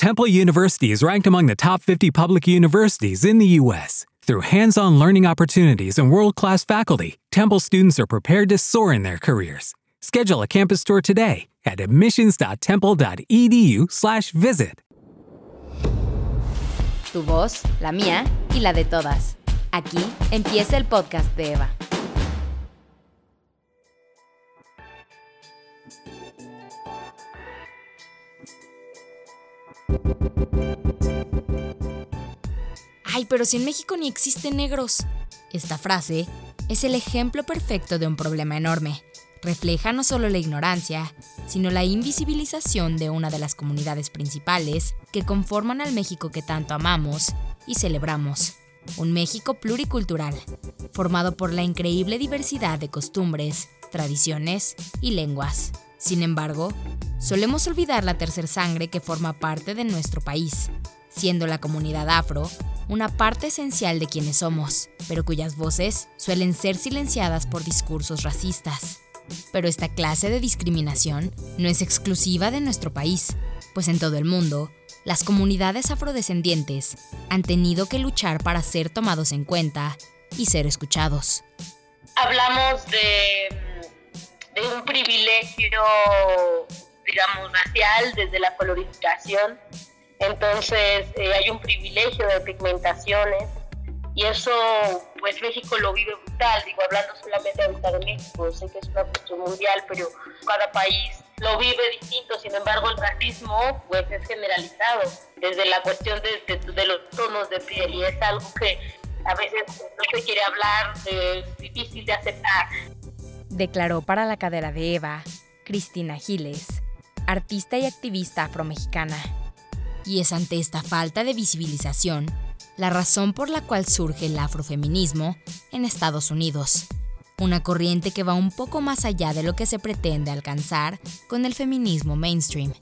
Temple University is ranked among the top 50 public universities in the U.S. Through hands on learning opportunities and world class faculty, Temple students are prepared to soar in their careers. Schedule a campus tour today at admissions.temple.edu/slash visit. Tu voz, la mía y la de todas. Aquí empieza el podcast de Eva. Ay, pero si en México ni existen negros. Esta frase es el ejemplo perfecto de un problema enorme. Refleja no solo la ignorancia, sino la invisibilización de una de las comunidades principales que conforman al México que tanto amamos y celebramos. Un México pluricultural, formado por la increíble diversidad de costumbres, tradiciones y lenguas. Sin embargo, solemos olvidar la tercer sangre que forma parte de nuestro país, siendo la comunidad afro una parte esencial de quienes somos, pero cuyas voces suelen ser silenciadas por discursos racistas. Pero esta clase de discriminación no es exclusiva de nuestro país, pues en todo el mundo, las comunidades afrodescendientes han tenido que luchar para ser tomados en cuenta y ser escuchados. Hablamos de, de un privilegio, digamos, racial desde la colonización entonces eh, hay un privilegio de pigmentaciones y eso, pues México lo vive brutal, digo, hablando solamente de México, sé que es una cuestión mundial, pero cada país lo vive distinto, sin embargo el racismo pues es generalizado desde la cuestión de, de, los tonos de piel y es algo que a veces no se quiere hablar, es difícil de aceptar. Declaró para la cadera de Eva Cristina Giles, artista y activista afromexicana. Y es ante esta falta de visibilización la razón por la cual surge el afrofeminismo en Estados Unidos, una corriente que va un poco más allá de lo que se pretende alcanzar con el feminismo mainstream,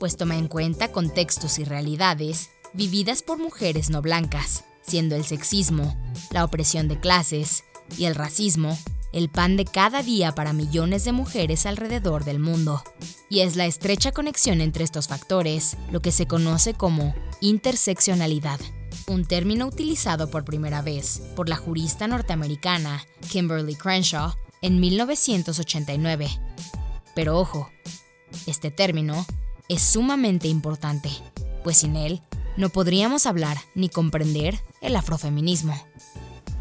pues toma en cuenta contextos y realidades vividas por mujeres no blancas, siendo el sexismo, la opresión de clases y el racismo el pan de cada día para millones de mujeres alrededor del mundo. Y es la estrecha conexión entre estos factores lo que se conoce como interseccionalidad, un término utilizado por primera vez por la jurista norteamericana Kimberly Crenshaw en 1989. Pero ojo, este término es sumamente importante, pues sin él no podríamos hablar ni comprender el afrofeminismo.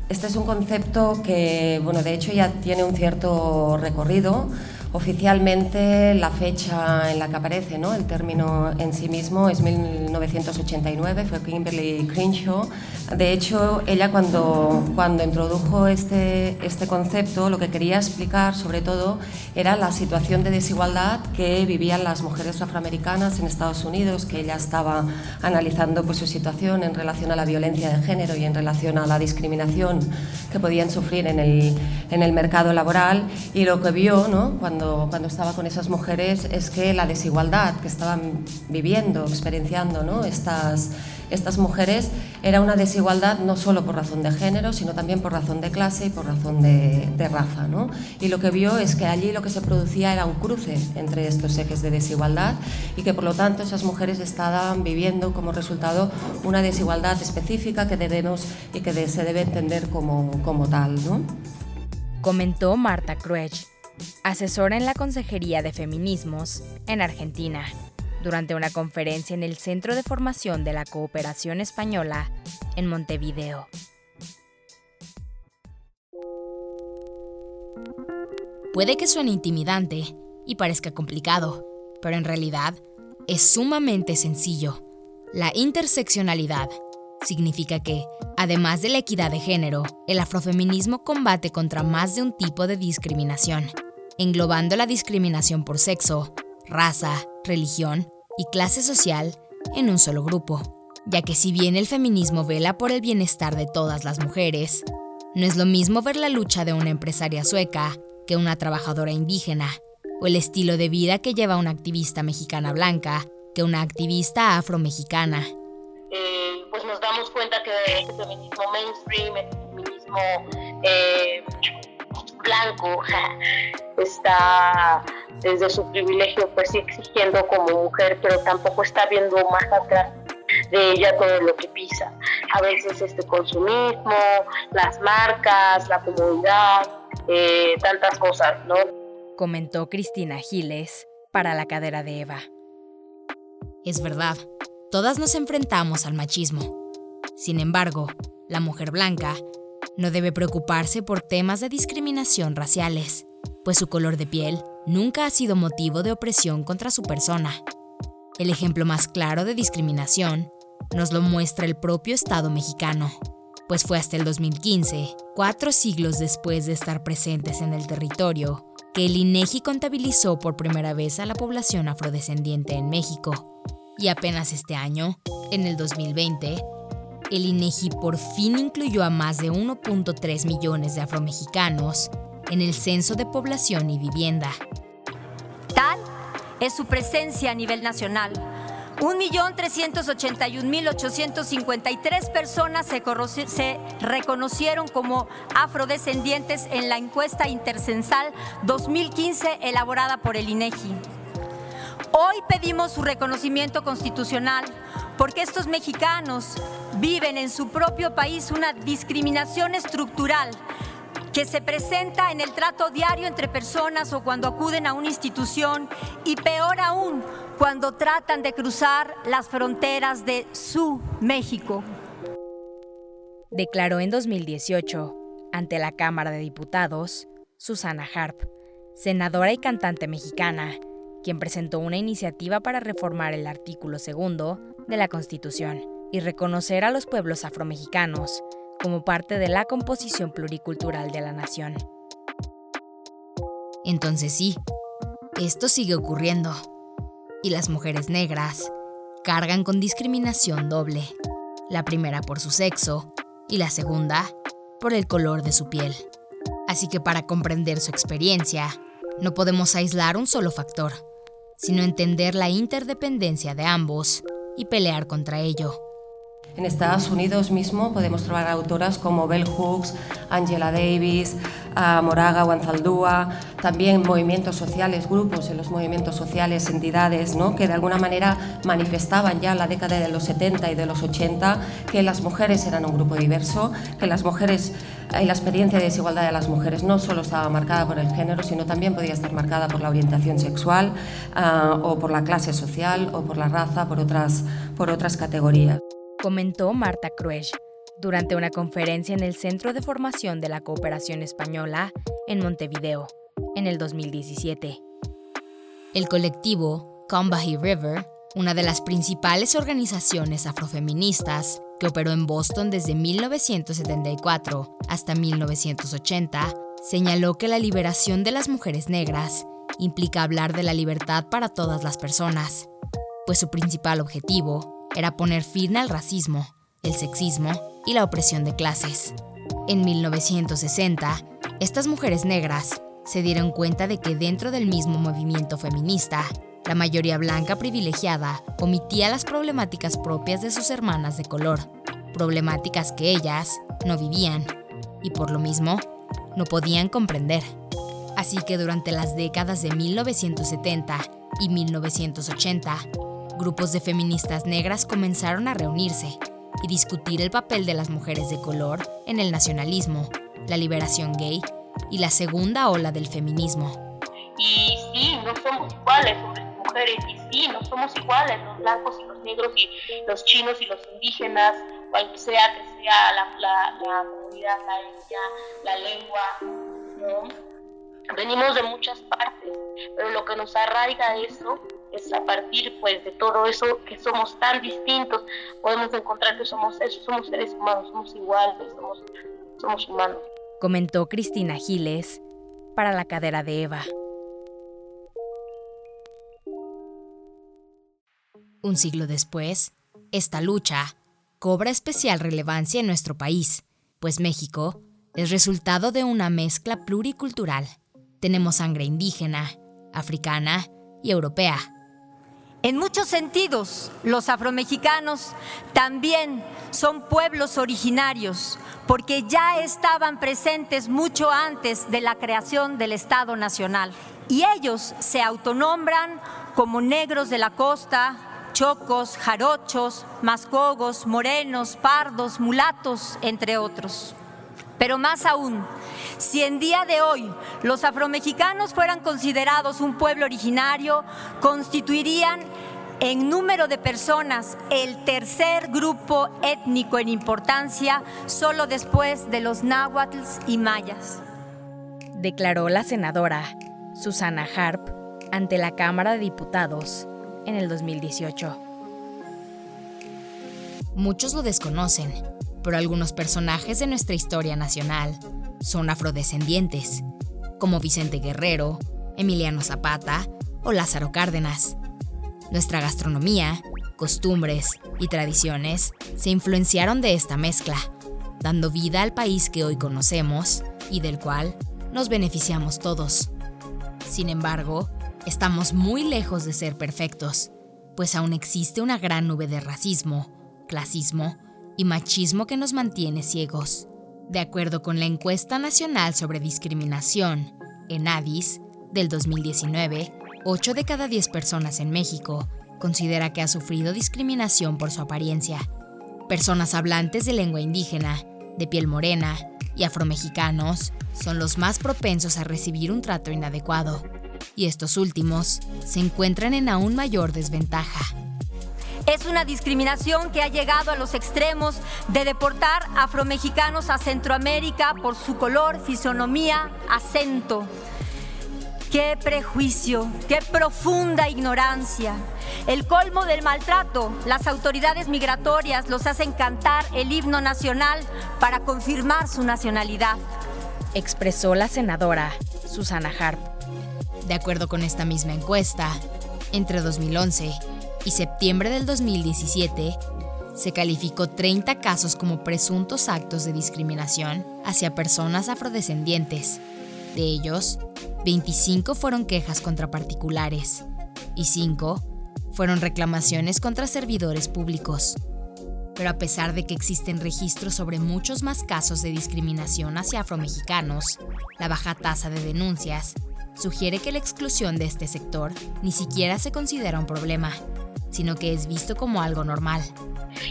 Este es un concepto que, bueno, de hecho ya tiene un cierto recorrido. Oficialmente la fecha en la que aparece ¿no? el término en sí mismo es 1989, fue Kimberly Crenshaw. De hecho, ella cuando, cuando introdujo este, este concepto lo que quería explicar sobre todo era la situación de desigualdad que vivían las mujeres afroamericanas en Estados Unidos, que ella estaba analizando pues, su situación en relación a la violencia de género y en relación a la discriminación que podían sufrir en el, en el mercado laboral y lo que vio ¿no? cuando cuando, estaba con esas mujeres es que la desigualdad que estaban viviendo, experienciando ¿no? estas, estas mujeres era una desigualdad no solo por razón de género, sino también por razón de clase y por razón de, de raza. ¿no? Y lo que vio es que allí lo que se producía era un cruce entre estos ejes de desigualdad y que por lo tanto esas mujeres estaban viviendo como resultado una desigualdad específica que debemos y que se debe entender como, como tal. ¿no? Comentó Marta Cruech, asesora en la Consejería de Feminismos en Argentina, durante una conferencia en el Centro de Formación de la Cooperación Española en Montevideo. Puede que suene intimidante y parezca complicado, pero en realidad es sumamente sencillo. La interseccionalidad significa que, además de la equidad de género, el afrofeminismo combate contra más de un tipo de discriminación englobando la discriminación por sexo, raza, religión y clase social en un solo grupo, ya que si bien el feminismo vela por el bienestar de todas las mujeres, no es lo mismo ver la lucha de una empresaria sueca que una trabajadora indígena, o el estilo de vida que lleva una activista mexicana blanca que una activista afromexicana. Eh, pues nos damos cuenta que el feminismo mainstream, el feminismo eh, blanco está desde su privilegio, pues sí exigiendo como mujer, pero tampoco está viendo más atrás de ella todo lo que pisa. A veces este consumismo, las marcas, la comodidad, eh, tantas cosas, ¿no? Comentó Cristina Giles para la cadera de Eva. Es verdad, todas nos enfrentamos al machismo. Sin embargo, la mujer blanca no debe preocuparse por temas de discriminación raciales, pues su color de piel nunca ha sido motivo de opresión contra su persona. El ejemplo más claro de discriminación nos lo muestra el propio Estado mexicano, pues fue hasta el 2015, cuatro siglos después de estar presentes en el territorio, que el INEGI contabilizó por primera vez a la población afrodescendiente en México. Y apenas este año, en el 2020, el INEGI por fin incluyó a más de 1.3 millones de afromexicanos en el Censo de Población y Vivienda. Tal es su presencia a nivel nacional. 1.381.853 personas se, se, reconocieron como afrodescendientes en la encuesta intercensal 2015 elaborada por el INEGI. Hoy pedimos su reconocimiento constitucional porque estos mexicanos viven en su propio país una discriminación estructural que se presenta en el trato diario entre personas o cuando acuden a una institución y peor aún cuando tratan de cruzar las fronteras de su México. Declaró en 2018 ante la Cámara de Diputados Susana Harp, senadora y cantante mexicana, quien presentó una iniciativa para reformar el artículo segundo de la Constitución y reconocer a los pueblos afromexicanos como parte de la composición pluricultural de la nación. Entonces sí, esto sigue ocurriendo. Y las mujeres negras cargan con discriminación doble. La primera por su sexo y la segunda por el color de su piel. Así que para comprender su experiencia, no podemos aislar un solo factor, sino entender la interdependencia de ambos y pelear contra ello. En Estados Unidos mismo podemos trobar autoras como Bell Hooks, Angela Davis, uh, Moraga Wanzaldúa, también movimientos sociales, grupos en los movimientos sociales, entidades, ¿no? que de alguna manera manifestaban ya en la década de los 70 y de los 80 que las mujeres eran un grupo diverso, que las mujeres la experiencia de desigualdad de las mujeres no solo estaba marcada por el género, sino también podía estar marcada por la orientación sexual uh, o por la clase social o por la raza, por otras, por otras categorías comentó Marta Cruej durante una conferencia en el Centro de Formación de la Cooperación Española en Montevideo en el 2017. El colectivo Combahee River, una de las principales organizaciones afrofeministas operó en Boston desde 1974 hasta 1980, señaló que la liberación de las mujeres negras implica hablar de la libertad para todas las personas, pues su principal objetivo era poner fin al racismo, el sexismo y la opresión de clases. En 1960, estas mujeres negras se dieron cuenta de que dentro del mismo movimiento feminista, la mayoría blanca privilegiada omitía las problemáticas propias de sus hermanas de color, problemáticas que ellas no vivían y por lo mismo no podían comprender. Así que durante las décadas de 1970 y 1980, grupos de feministas negras comenzaron a reunirse y discutir el papel de las mujeres de color en el nacionalismo, la liberación gay y la segunda ola del feminismo. Y sí, no somos iguales y sí, no somos iguales los blancos y los negros y los chinos y los indígenas, cual sea que sea la, comunidad, la etnia, la lengua, ¿no? Venimos de muchas partes, pero lo que nos arraiga eso es a partir pues de todo eso que somos tan distintos, podemos encontrar que somos eso, somos seres humanos, somos iguales, somos humanos. Comentó Cristina Giles para la cadera de Eva. Un siglo después, esta lucha cobra especial relevancia en nuestro país, pues México es resultado de una mezcla pluricultural. Tenemos sangre indígena, africana y europea en muchos sentidos, los afromexicanos también son pueblos originarios, porque ya estaban presentes mucho antes de la creación del Estado Nacional. y ellos se autonombran como negros de la costa, chocos, jarochos, mascogos, morenos, pardos, mulatos, entre otros. Pero más aún, si en día de hoy los afromexicanos fueran considerados un pueblo originario, constituirían en número de personas el tercer grupo étnico en importancia, solo después de los náhuatls y mayas. Declaró la senadora Susana Harp ante la Cámara de Diputados en el 2018. Muchos lo desconocen, pero algunos personajes de nuestra historia nacional son afrodescendientes, como Vicente Guerrero, Emiliano Zapata o Lázaro Cárdenas. Nuestra gastronomía, costumbres y tradiciones se influenciaron de esta mezcla, dando vida al país que hoy conocemos y del cual nos beneficiamos todos. Sin embargo, estamos muy lejos de ser perfectos, pues aún existe una gran nube de racismo, clasismo y machismo que nos mantiene ciegos. De acuerdo con la encuesta nacional sobre discriminación, ENADIS, del 2019, 8 de cada 10 personas en México considera que ha sufrido discriminación por su apariencia. Personas hablantes de lengua indígena, de piel morena y afromexicanos son los más propensos a recibir un trato inadecuado, y estos últimos se encuentran en aún mayor desventaja. Es una discriminación que ha llegado a los extremos de deportar afromexicanos a Centroamérica por su color, fisonomía, acento. Qué prejuicio, qué profunda ignorancia. El colmo del maltrato, las autoridades migratorias los hacen cantar el himno nacional para confirmar su nacionalidad. Expresó la senadora Susana Harp. De acuerdo con esta misma encuesta, entre 2011 y septiembre del 2017, se calificó 30 casos como presuntos actos de discriminación hacia personas afrodescendientes. De ellos, 25 fueron quejas contra particulares y 5 fueron reclamaciones contra servidores públicos. Pero a pesar de que existen registros sobre muchos más casos de discriminación hacia afromexicanos, la baja tasa de denuncias sugiere que la exclusión de este sector ni siquiera se considera un problema, sino que es visto como algo normal.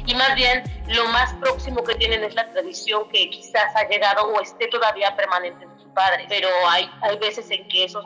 Y más bien, lo más próximo que tienen es la tradición que quizás ha llegado o esté todavía permanente en sus padres, pero hay, hay veces en que esos,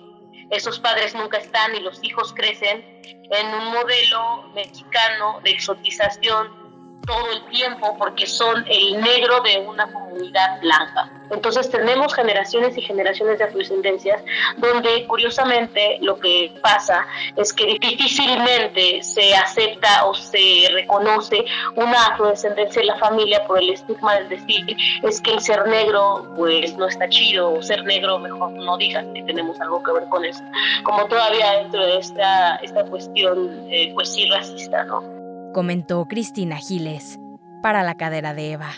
esos padres nunca están y los hijos crecen en un modelo mexicano de exotización todo el tiempo porque son el negro de una comunidad blanca. Entonces tenemos generaciones y generaciones de afrodescendencias donde curiosamente lo que pasa es que difícilmente se acepta o se reconoce una afrodescendencia en la familia por el estigma del decir es que el ser negro pues no está chido o ser negro mejor no digas que tenemos algo que ver con eso. Como todavía dentro de esta, esta cuestión eh, pues sí racista, ¿no? comentó Cristina Giles para la cadera de Eva.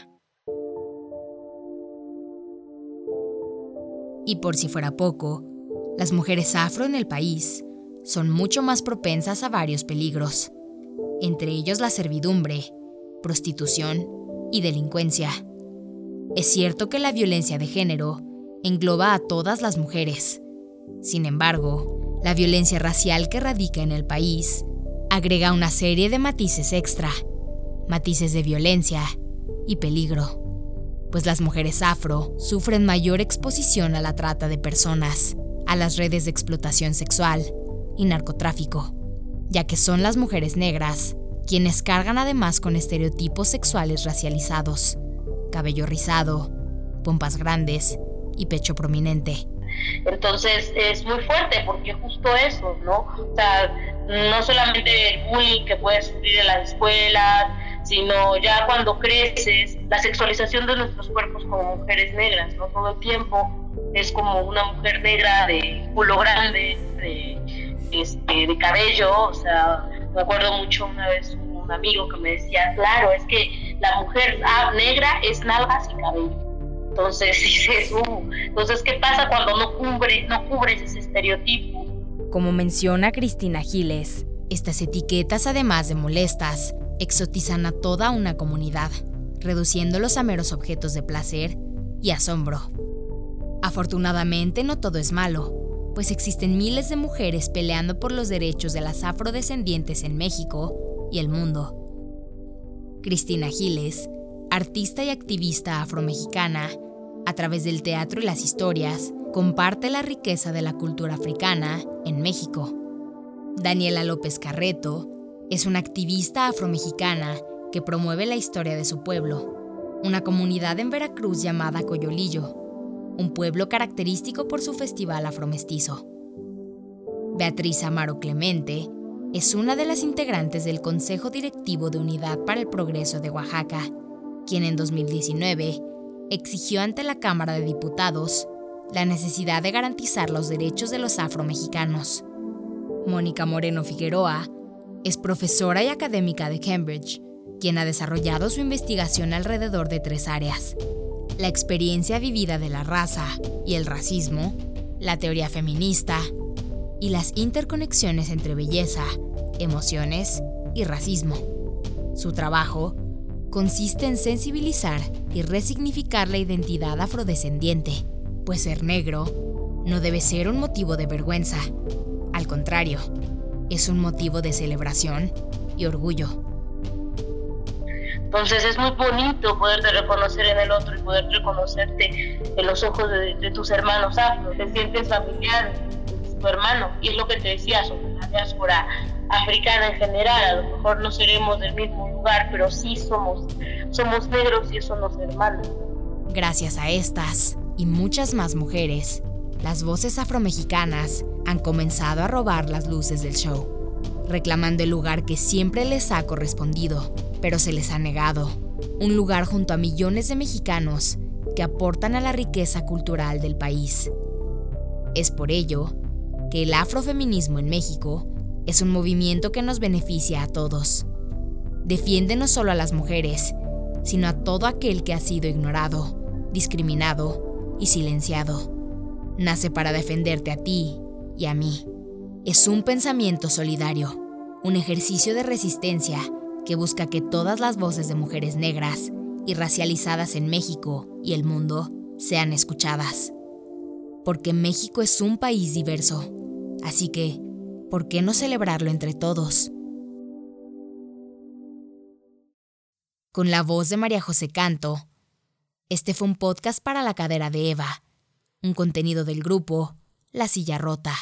Y por si fuera poco, las mujeres afro en el país son mucho más propensas a varios peligros, entre ellos la servidumbre, prostitución y delincuencia. Es cierto que la violencia de género engloba a todas las mujeres. Sin embargo, la violencia racial que radica en el país agrega una serie de matices extra, matices de violencia y peligro, pues las mujeres afro sufren mayor exposición a la trata de personas, a las redes de explotación sexual y narcotráfico, ya que son las mujeres negras quienes cargan además con estereotipos sexuales racializados, cabello rizado, pompas grandes y pecho prominente. Entonces es muy fuerte porque justo eso, ¿no? O sea, no solamente el bullying que puedes sufrir en las escuelas, sino ya cuando creces, la sexualización de nuestros cuerpos como mujeres negras, ¿no? Todo el tiempo es como una mujer negra de culo grande, de, este, de cabello, o sea, me acuerdo mucho una vez un amigo que me decía, claro, es que la mujer ah, negra es nalgas y cabello. Entonces dices, uh, entonces, ¿qué pasa cuando no, cubre, no cubres ese estereotipo? Como menciona Cristina Giles, estas etiquetas, además de molestas, exotizan a toda una comunidad, reduciéndolos a meros objetos de placer y asombro. Afortunadamente no todo es malo, pues existen miles de mujeres peleando por los derechos de las afrodescendientes en México y el mundo. Cristina Giles, artista y activista afromexicana, a través del teatro y las historias, comparte la riqueza de la cultura africana en México. Daniela López Carreto es una activista afromexicana que promueve la historia de su pueblo, una comunidad en Veracruz llamada Coyolillo, un pueblo característico por su festival afromestizo. Beatriz Amaro Clemente es una de las integrantes del Consejo Directivo de Unidad para el Progreso de Oaxaca, quien en 2019 exigió ante la Cámara de Diputados la necesidad de garantizar los derechos de los afromexicanos. Mónica Moreno Figueroa es profesora y académica de Cambridge, quien ha desarrollado su investigación alrededor de tres áreas. La experiencia vivida de la raza y el racismo, la teoría feminista y las interconexiones entre belleza, emociones y racismo. Su trabajo consiste en sensibilizar y resignificar la identidad afrodescendiente, pues ser negro no debe ser un motivo de vergüenza. Al contrario, es un motivo de celebración y orgullo. Entonces es muy bonito poderte reconocer en el otro y poder reconocerte en los ojos de, tus hermanos afro. Te sientes familiar, tu hermano. Y es lo que te decía sobre la diáspora africana en general. A lo mejor no seremos del mismo lugar, pero sí somos, somos negros y eso nos hermana. Gracias a estas y muchas más mujeres, las voces afromexicanas han comenzado a robar las luces del show, reclamando el lugar que siempre les ha correspondido, pero se les ha negado. Un lugar junto a millones de mexicanos que aportan a la riqueza cultural del país. Es por ello que el afrofeminismo en México es un movimiento que nos beneficia a todos. Defiende no solo a las mujeres, sino a todo aquel que ha sido ignorado, discriminado y silenciado. Nace para defenderte a ti y a mí. Es un pensamiento solidario, un ejercicio de resistencia que busca que todas las voces de mujeres negras y racializadas en México y el mundo sean escuchadas. Porque México es un país diverso, así que, ¿por qué no celebrarlo entre todos? Con la voz de María José Canto, este fue un podcast para la cadera de Eva, un contenido del grupo La Silla Rota.